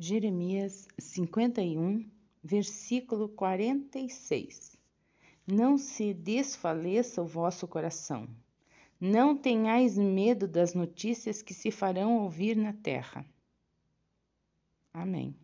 Jeremias 51, versículo 46. Não se desfaleça o vosso coração. Não tenhais medo das notícias que se farão ouvir na terra. Amém.